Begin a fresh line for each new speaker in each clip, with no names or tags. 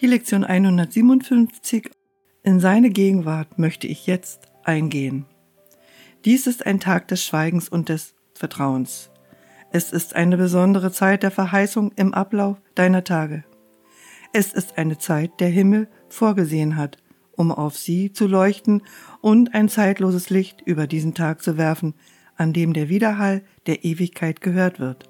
Die Lektion 157 In seine Gegenwart möchte ich jetzt eingehen. Dies ist ein Tag des Schweigens und des Vertrauens. Es ist eine besondere Zeit der Verheißung im Ablauf deiner Tage. Es ist eine Zeit, der Himmel vorgesehen hat, um auf sie zu leuchten und ein zeitloses Licht über diesen Tag zu werfen, an dem der Widerhall der Ewigkeit gehört wird.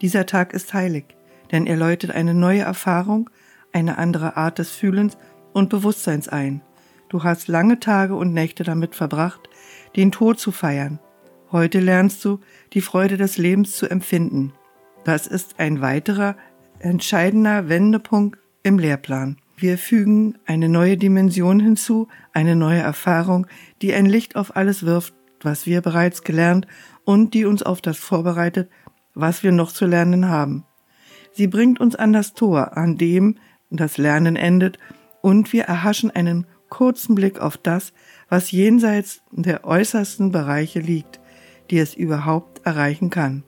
Dieser Tag ist heilig, denn er läutet eine neue Erfahrung, eine andere Art des Fühlens und Bewusstseins ein. Du hast lange Tage und Nächte damit verbracht, den Tod zu feiern. Heute lernst du, die Freude des Lebens zu empfinden. Das ist ein weiterer entscheidender Wendepunkt im Lehrplan. Wir fügen eine neue Dimension hinzu, eine neue Erfahrung, die ein Licht auf alles wirft, was wir bereits gelernt und die uns auf das vorbereitet, was wir noch zu lernen haben. Sie bringt uns an das Tor, an dem das Lernen endet, und wir erhaschen einen kurzen Blick auf das, was jenseits der äußersten Bereiche liegt, die es überhaupt erreichen kann.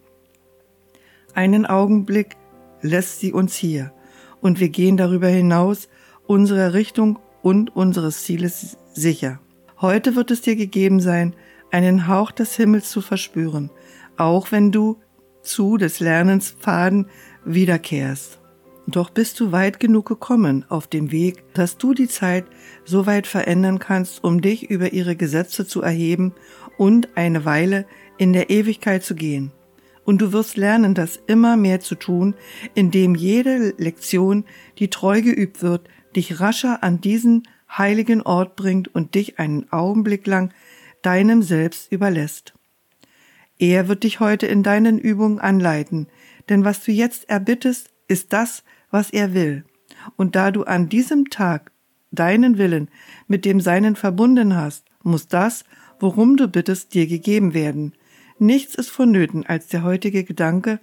Einen Augenblick lässt sie uns hier, und wir gehen darüber hinaus unserer Richtung und unseres Zieles sicher. Heute wird es dir gegeben sein, einen Hauch des Himmels zu verspüren, auch wenn du zu des Lernens Pfaden wiederkehrst. Doch bist du weit genug gekommen auf dem Weg, dass du die Zeit so weit verändern kannst, um dich über ihre Gesetze zu erheben und eine Weile in der Ewigkeit zu gehen. Und du wirst lernen, das immer mehr zu tun, indem jede Lektion, die treu geübt wird, dich rascher an diesen heiligen Ort bringt und dich einen Augenblick lang deinem Selbst überlässt. Er wird dich heute in deinen Übungen anleiten, denn was du jetzt erbittest, ist das, was er will. Und da du an diesem Tag deinen Willen mit dem Seinen verbunden hast, muss das, worum du bittest, dir gegeben werden. Nichts ist vonnöten als der heutige Gedanke,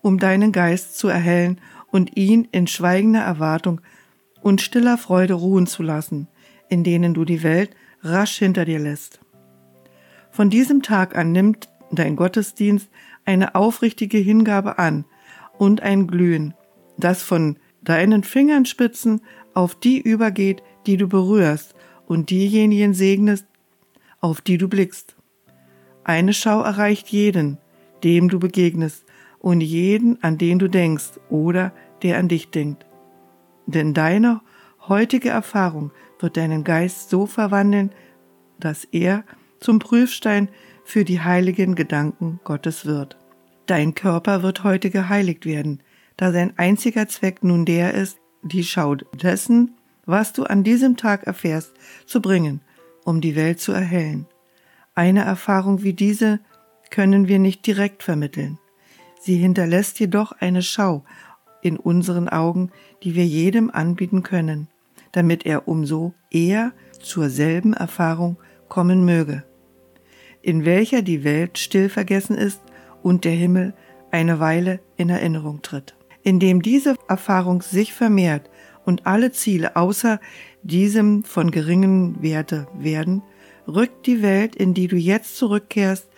um deinen Geist zu erhellen und ihn in schweigender Erwartung und stiller Freude ruhen zu lassen, in denen du die Welt rasch hinter dir lässt. Von diesem Tag an nimmt dein Gottesdienst eine aufrichtige Hingabe an und ein Glühen, das von deinen Fingerspitzen auf die übergeht, die du berührst, und diejenigen segnest, auf die du blickst. Eine Schau erreicht jeden, dem du begegnest, und jeden, an den du denkst oder der an dich denkt. Denn deine heutige Erfahrung wird deinen Geist so verwandeln, dass er zum Prüfstein für die heiligen Gedanken Gottes wird. Dein Körper wird heute geheiligt werden, da sein einziger Zweck nun der ist, die Schau dessen, was du an diesem Tag erfährst, zu bringen, um die Welt zu erhellen. Eine Erfahrung wie diese können wir nicht direkt vermitteln. Sie hinterlässt jedoch eine Schau in unseren Augen, die wir jedem anbieten können, damit er umso eher zur selben Erfahrung kommen möge, in welcher die Welt still vergessen ist und der Himmel eine Weile in Erinnerung tritt. Indem diese Erfahrung sich vermehrt und alle Ziele außer diesem von geringen Werte werden, rückt die Welt, in die du jetzt zurückkehrst,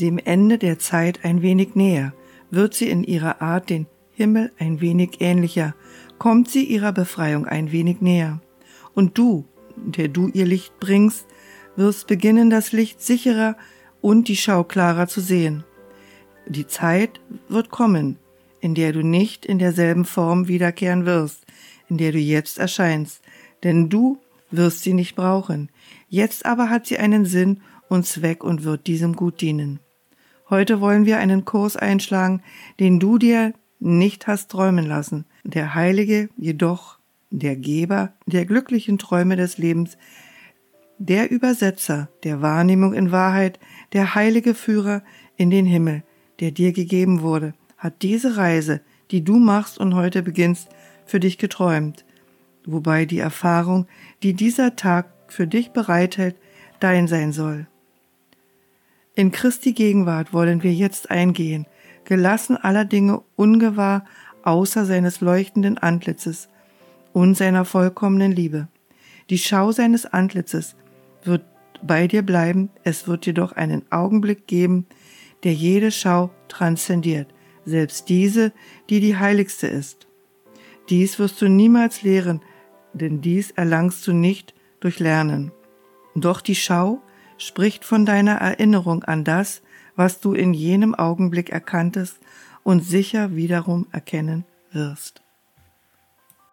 dem Ende der Zeit ein wenig näher, wird sie in ihrer Art den Himmel ein wenig ähnlicher, kommt sie ihrer Befreiung ein wenig näher. Und du, der du ihr Licht bringst, wirst beginnen, das Licht sicherer und die Schau klarer zu sehen. Die Zeit wird kommen, in der du nicht in derselben Form wiederkehren wirst, in der du jetzt erscheinst, denn du wirst sie nicht brauchen. Jetzt aber hat sie einen Sinn und Zweck und wird diesem gut dienen. Heute wollen wir einen Kurs einschlagen, den du dir nicht hast träumen lassen. Der Heilige jedoch, der Geber der glücklichen Träume des Lebens, der Übersetzer der Wahrnehmung in Wahrheit, der heilige Führer in den Himmel, der dir gegeben wurde, hat diese Reise, die du machst und heute beginnst, für dich geträumt, wobei die Erfahrung, die dieser Tag für dich bereithält, dein sein soll. In Christi Gegenwart wollen wir jetzt eingehen, gelassen aller Dinge ungewahr außer seines leuchtenden Antlitzes und seiner vollkommenen Liebe. Die Schau seines Antlitzes wird bei dir bleiben, es wird jedoch einen Augenblick geben, der jede Schau transzendiert, selbst diese, die die heiligste ist. Dies wirst du niemals lehren, denn dies erlangst du nicht durch Lernen. Doch die Schau spricht von deiner Erinnerung an das, was du in jenem Augenblick erkanntest und sicher wiederum erkennen wirst.